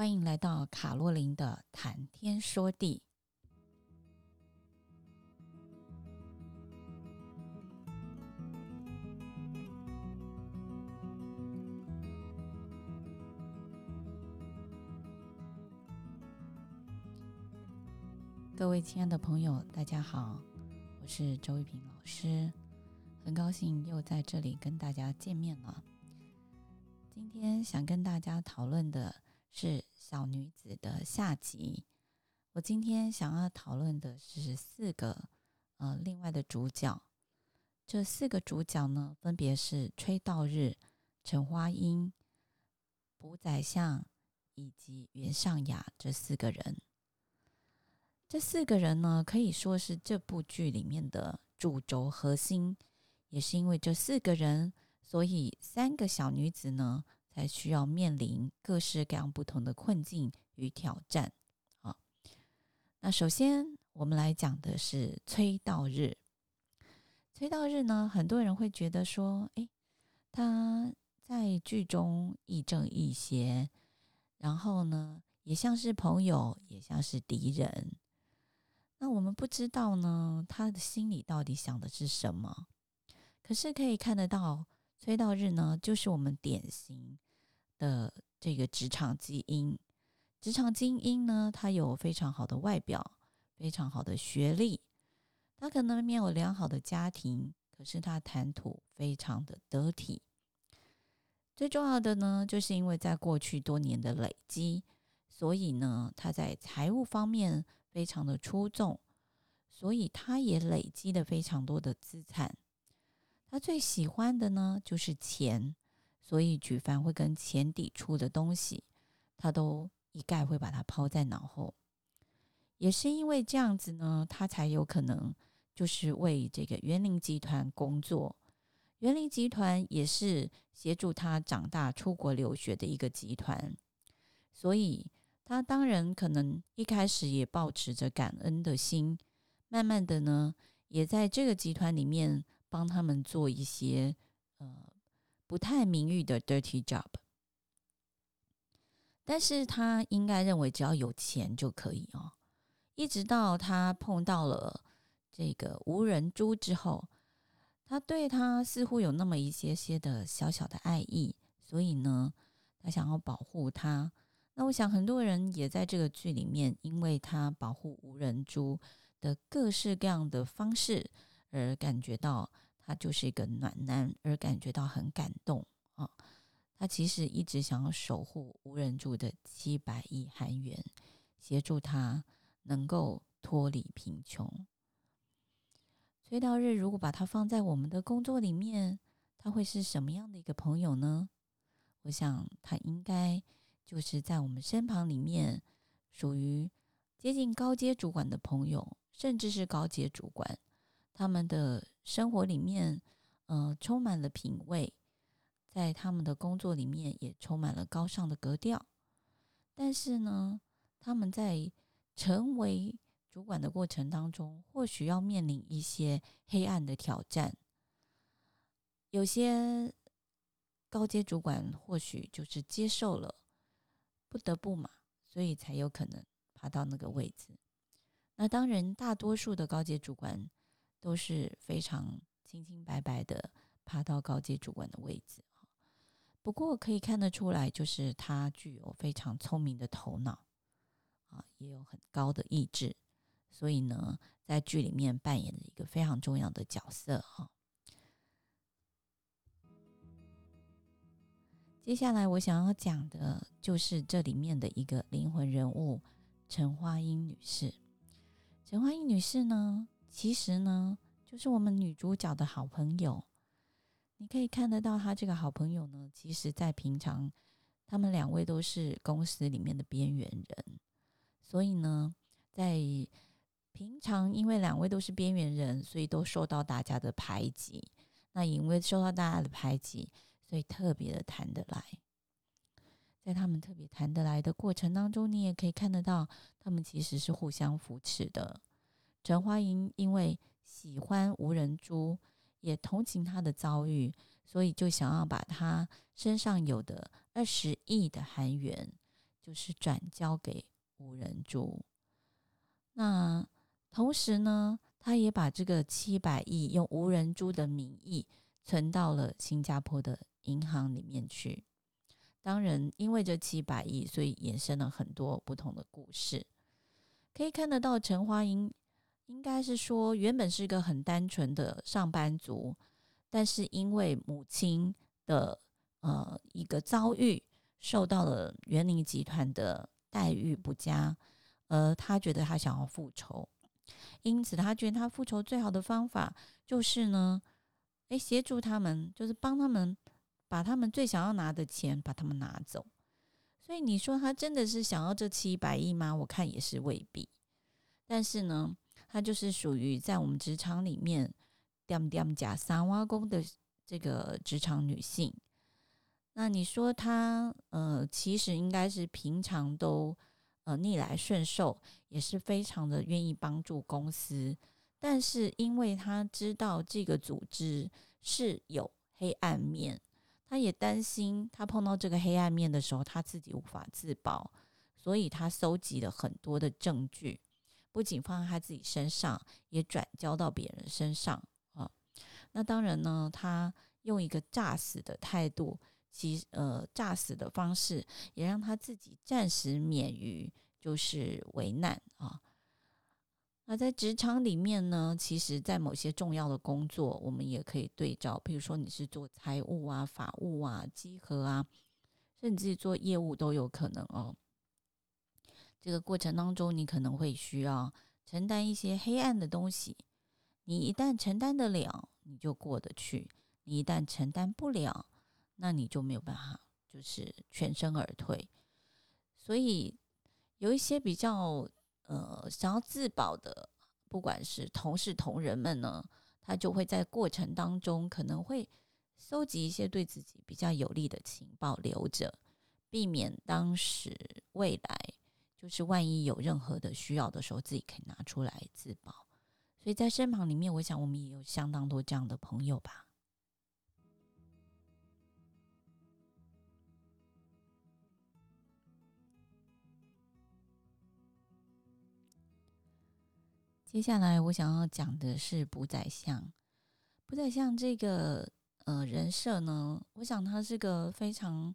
欢迎来到卡洛琳的谈天说地。各位亲爱的朋友，大家好，我是周玉平老师，很高兴又在这里跟大家见面了。今天想跟大家讨论的是小女子的下集。我今天想要讨论的是四个呃另外的主角。这四个主角呢，分别是崔道日、陈花英、卜宰相以及袁尚雅这四个人。这四个人呢，可以说是这部剧里面的主轴核心。也是因为这四个人。所以，三个小女子呢，才需要面临各式各样不同的困境与挑战。啊，那首先我们来讲的是崔道日。崔道日呢，很多人会觉得说，诶，他在剧中亦正亦邪，然后呢，也像是朋友，也像是敌人。那我们不知道呢，他的心里到底想的是什么？可是可以看得到。崔道日呢，就是我们典型的这个职场精英。职场精英呢，他有非常好的外表，非常好的学历，他可能没有良好的家庭，可是他谈吐非常的得体。最重要的呢，就是因为在过去多年的累积，所以呢，他在财务方面非常的出众，所以他也累积了非常多的资产。他最喜欢的呢，就是钱，所以举凡会跟钱抵触的东西，他都一概会把它抛在脑后。也是因为这样子呢，他才有可能就是为这个园林集团工作。园林集团也是协助他长大、出国留学的一个集团，所以他当然可能一开始也抱持着感恩的心，慢慢的呢，也在这个集团里面。帮他们做一些呃不太名誉的 dirty job，但是他应该认为只要有钱就可以哦。一直到他碰到了这个无人猪之后，他对他似乎有那么一些些的小小的爱意，所以呢，他想要保护他。那我想很多人也在这个剧里面，因为他保护无人猪的各式各样的方式。而感觉到他就是一个暖男，而感觉到很感动啊！他其实一直想要守护无人住的七百亿韩元，协助他能够脱离贫穷。崔道日如果把他放在我们的工作里面，他会是什么样的一个朋友呢？我想他应该就是在我们身旁里面，属于接近高阶主管的朋友，甚至是高阶主管。他们的生活里面，呃，充满了品味，在他们的工作里面也充满了高尚的格调。但是呢，他们在成为主管的过程当中，或许要面临一些黑暗的挑战。有些高阶主管或许就是接受了，不得不嘛，所以才有可能爬到那个位置。那当然，大多数的高阶主管。都是非常清清白白的爬到高阶主管的位置。不过可以看得出来，就是他具有非常聪明的头脑啊，也有很高的意志，所以呢，在剧里面扮演了一个非常重要的角色哈。接下来我想要讲的就是这里面的一个灵魂人物陈花英女士。陈花英女士呢，其实呢，就是我们女主角的好朋友。你可以看得到，她这个好朋友呢，其实在平常，他们两位都是公司里面的边缘人。所以呢，在平常，因为两位都是边缘人，所以都受到大家的排挤。那因为受到大家的排挤，所以特别的谈得来。在他们特别谈得来的过程当中，你也可以看得到，他们其实是互相扶持的。陈花英因为喜欢吴仁珠，也同情他的遭遇，所以就想要把他身上有的二十亿的韩元，就是转交给无人珠。那同时呢，他也把这个七百亿用无人珠的名义存到了新加坡的银行里面去。当然，因为这七百亿，所以衍生了很多不同的故事。可以看得到，陈华英应该是说，原本是一个很单纯的上班族，但是因为母亲的呃一个遭遇，受到了园林集团的待遇不佳，而他觉得他想要复仇，因此他觉得他复仇最好的方法就是呢，诶，协助他们，就是帮他们把他们最想要拿的钱把他们拿走。所以你说他真的是想要这七百亿吗？我看也是未必。但是呢，她就是属于在我们职场里面点点假三挖工的这个职场女性。那你说她呃，其实应该是平常都呃逆来顺受，也是非常的愿意帮助公司。但是因为她知道这个组织是有黑暗面。她也担心，她碰到这个黑暗面的时候，她自己无法自保，所以她搜集了很多的证据，不仅放在他自己身上，也转交到别人身上啊。那当然呢，他用一个诈死的态度，其呃诈死的方式，也让他自己暂时免于就是危难啊。那在职场里面呢，其实，在某些重要的工作，我们也可以对照。比如说，你是做财务啊、法务啊、稽核啊，甚至做业务都有可能哦。这个过程当中，你可能会需要承担一些黑暗的东西。你一旦承担得了，你就过得去；你一旦承担不了，那你就没有办法，就是全身而退。所以，有一些比较。呃，想要自保的，不管是同事同仁们呢，他就会在过程当中可能会搜集一些对自己比较有利的情报留着，避免当时未来就是万一有任何的需要的时候，自己可以拿出来自保。所以在身旁里面，我想我们也有相当多这样的朋友吧。接下来我想要讲的是卜宰相。卜宰相这个呃人设呢，我想他是个非常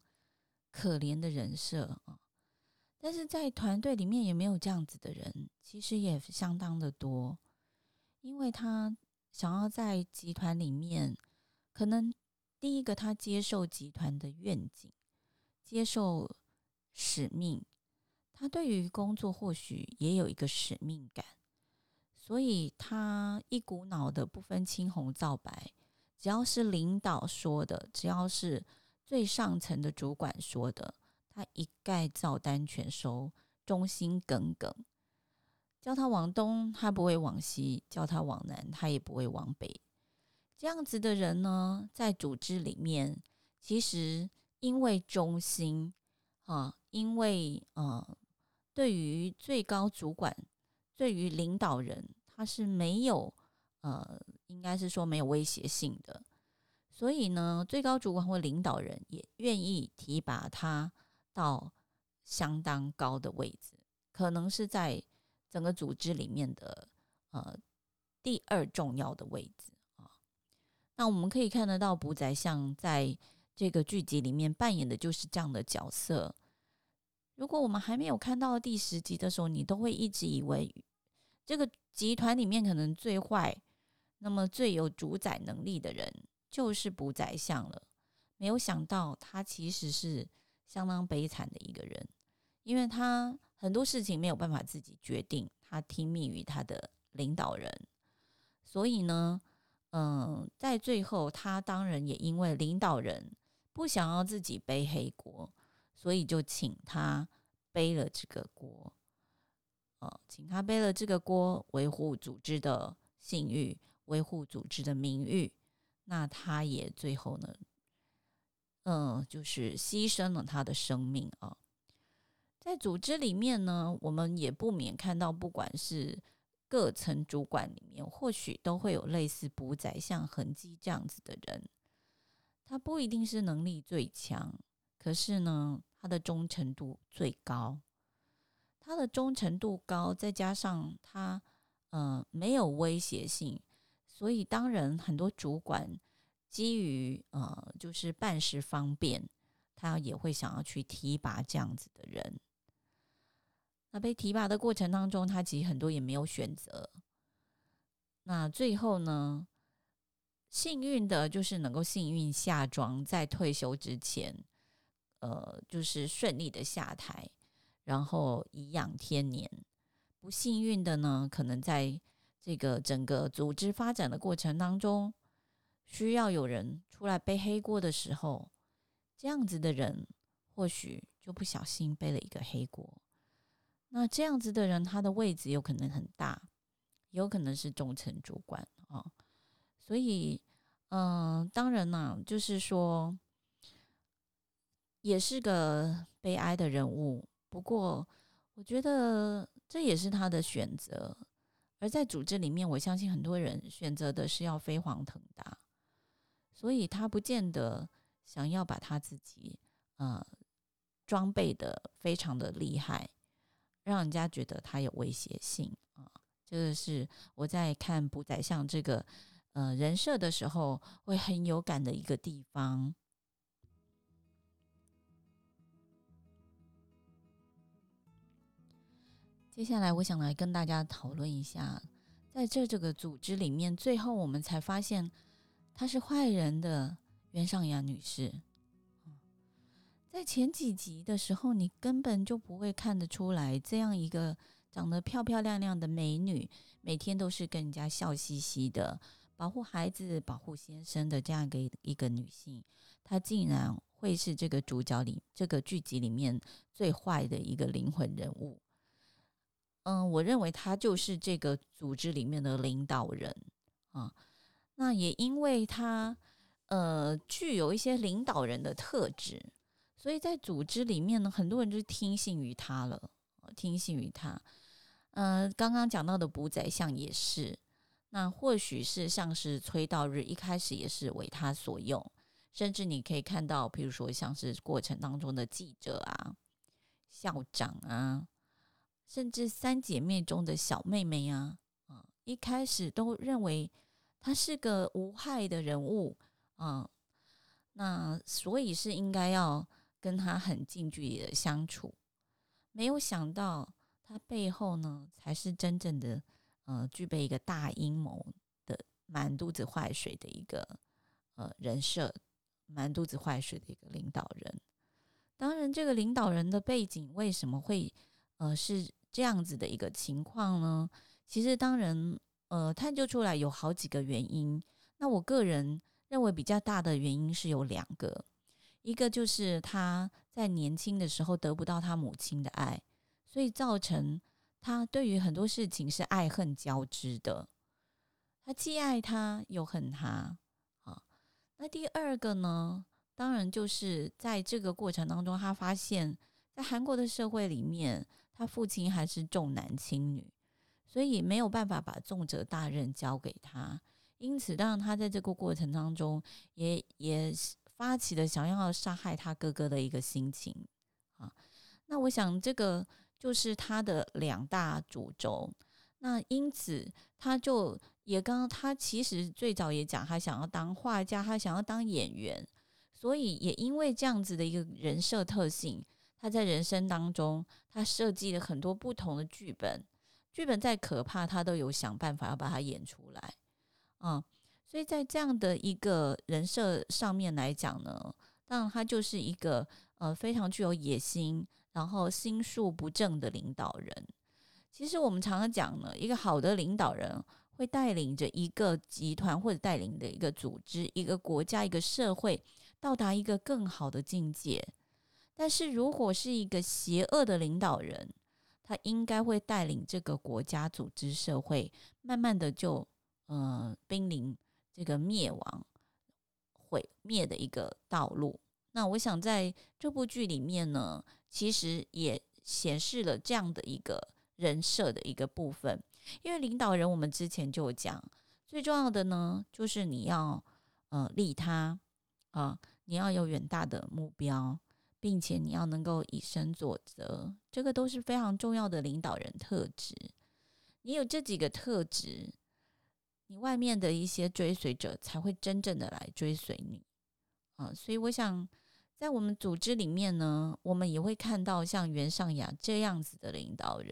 可怜的人设啊。但是在团队里面也没有这样子的人，其实也相当的多。因为他想要在集团里面，可能第一个他接受集团的愿景，接受使命，他对于工作或许也有一个使命感。所以他一股脑的不分青红皂白，只要是领导说的，只要是最上层的主管说的，他一概照单全收，忠心耿耿。叫他往东，他不会往西；叫他往南，他也不会往北。这样子的人呢，在组织里面，其实因为忠心啊，因为呃，对于最高主管。对于领导人，他是没有呃，应该是说没有威胁性的，所以呢，最高主管或领导人也愿意提拔他到相当高的位置，可能是在整个组织里面的呃第二重要的位置啊。那我们可以看得到，卜宰相在这个剧集里面扮演的就是这样的角色。如果我们还没有看到第十集的时候，你都会一直以为这个集团里面可能最坏、那么最有主宰能力的人就是卜宰相了。没有想到他其实是相当悲惨的一个人，因为他很多事情没有办法自己决定，他听命于他的领导人。所以呢，嗯，在最后他当然也因为领导人不想要自己背黑锅。所以就请他背了这个锅，哦，请他背了这个锅，维护组织的信誉，维护组织的名誉。那他也最后呢，嗯，就是牺牲了他的生命啊。在组织里面呢，我们也不免看到，不管是各层主管里面，或许都会有类似补宰像痕迹这样子的人。他不一定是能力最强，可是呢。他的忠诚度最高。他的忠诚度高，再加上他呃没有威胁性，所以当然很多主管基于呃就是办事方便，他也会想要去提拔这样子的人。那被提拔的过程当中，他其实很多也没有选择。那最后呢，幸运的就是能够幸运下庄，在退休之前，呃，就是顺利的下台。然后颐养天年，不幸运的呢，可能在这个整个组织发展的过程当中，需要有人出来背黑锅的时候，这样子的人或许就不小心背了一个黑锅。那这样子的人，他的位置有可能很大，有可能是中层主管啊、哦。所以，嗯、当然呢，就是说，也是个悲哀的人物。不过，我觉得这也是他的选择。而在组织里面，我相信很多人选择的是要飞黄腾达，所以他不见得想要把他自己呃装备的非常的厉害，让人家觉得他有威胁性啊。这个是我在看卜宰相这个呃人设的时候会很有感的一个地方。接下来，我想来跟大家讨论一下，在这这个组织里面，最后我们才发现她是坏人的袁尚雅女士。在前几集的时候，你根本就不会看得出来，这样一个长得漂漂亮亮的美女，每天都是跟人家笑嘻嘻的，保护孩子、保护先生的这样一个一个女性，她竟然会是这个主角里这个剧集里面最坏的一个灵魂人物。嗯，我认为他就是这个组织里面的领导人啊。那也因为他呃具有一些领导人的特质，所以在组织里面呢，很多人就听信于他了，听信于他。呃，刚刚讲到的卜宰相也是，那或许是像是崔道日一开始也是为他所用，甚至你可以看到，比如说像是过程当中的记者啊、校长啊。甚至三姐妹中的小妹妹啊，啊，一开始都认为他是个无害的人物啊，那所以是应该要跟他很近距离的相处。没有想到他背后呢，才是真正的呃，具备一个大阴谋的满肚子坏水的一个呃人设，满肚子坏水的一个领导人。当然，这个领导人的背景为什么会？呃，是这样子的一个情况呢。其实，当然，呃，探究出来有好几个原因。那我个人认为比较大的原因是有两个，一个就是他在年轻的时候得不到他母亲的爱，所以造成他对于很多事情是爱恨交织的。他既爱他又恨他。啊，那第二个呢，当然就是在这个过程当中，他发现，在韩国的社会里面。他父亲还是重男轻女，所以没有办法把重责大任交给他。因此，当然他在这个过程当中也，也也发起了想要杀害他哥哥的一个心情啊。那我想，这个就是他的两大主轴。那因此，他就也刚刚他其实最早也讲，他想要当画家，他想要当演员，所以也因为这样子的一个人设特性。他在人生当中，他设计了很多不同的剧本，剧本再可怕，他都有想办法要把它演出来，嗯，所以在这样的一个人设上面来讲呢，当然他就是一个呃非常具有野心，然后心术不正的领导人。其实我们常常讲呢，一个好的领导人会带领着一个集团或者带领的一个组织、一个国家、一个社会到达一个更好的境界。但是如果是一个邪恶的领导人，他应该会带领这个国家、组织、社会，慢慢的就呃濒临这个灭亡、毁灭的一个道路。那我想在这部剧里面呢，其实也显示了这样的一个人设的一个部分。因为领导人，我们之前就讲，最重要的呢，就是你要呃利他啊，你要有远大的目标。并且你要能够以身作则，这个都是非常重要的领导人特质。你有这几个特质，你外面的一些追随者才会真正的来追随你啊。所以我想，在我们组织里面呢，我们也会看到像袁尚雅这样子的领导人。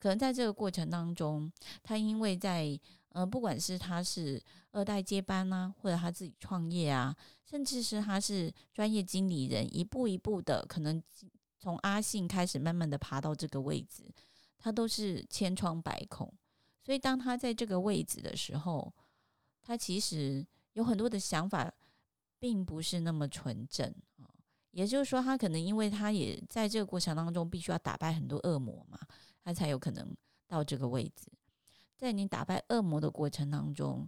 可能在这个过程当中，他因为在呃，不管是他是二代接班啊，或者他自己创业啊，甚至是他是专业经理人，一步一步的，可能从阿信开始，慢慢的爬到这个位置，他都是千疮百孔。所以当他在这个位置的时候，他其实有很多的想法，并不是那么纯正啊。也就是说，他可能因为他也在这个过程当中，必须要打败很多恶魔嘛，他才有可能到这个位置。在你打败恶魔的过程当中，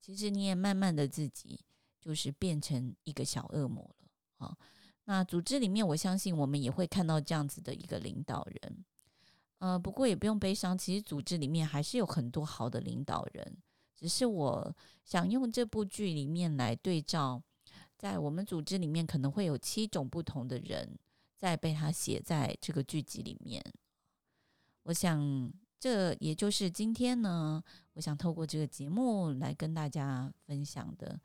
其实你也慢慢的自己就是变成一个小恶魔了啊。那组织里面，我相信我们也会看到这样子的一个领导人。呃，不过也不用悲伤，其实组织里面还是有很多好的领导人，只是我想用这部剧里面来对照，在我们组织里面可能会有七种不同的人在被他写在这个剧集里面。我想。这也就是今天呢，我想透过这个节目来跟大家分享的，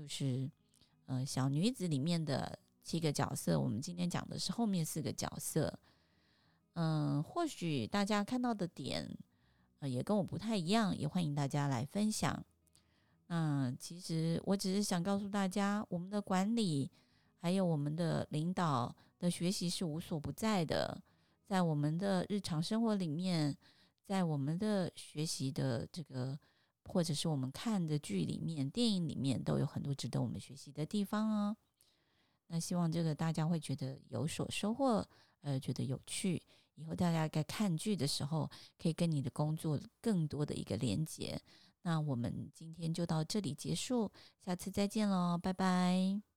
就是呃小女子里面的七个角色。我们今天讲的是后面四个角色，嗯、或许大家看到的点呃也跟我不太一样，也欢迎大家来分享。那、呃、其实我只是想告诉大家，我们的管理还有我们的领导的学习是无所不在的，在我们的日常生活里面。在我们的学习的这个，或者是我们看的剧里面、电影里面，都有很多值得我们学习的地方哦。那希望这个大家会觉得有所收获，呃，觉得有趣。以后大家在看剧的时候，可以跟你的工作更多的一个连接。那我们今天就到这里结束，下次再见喽，拜拜。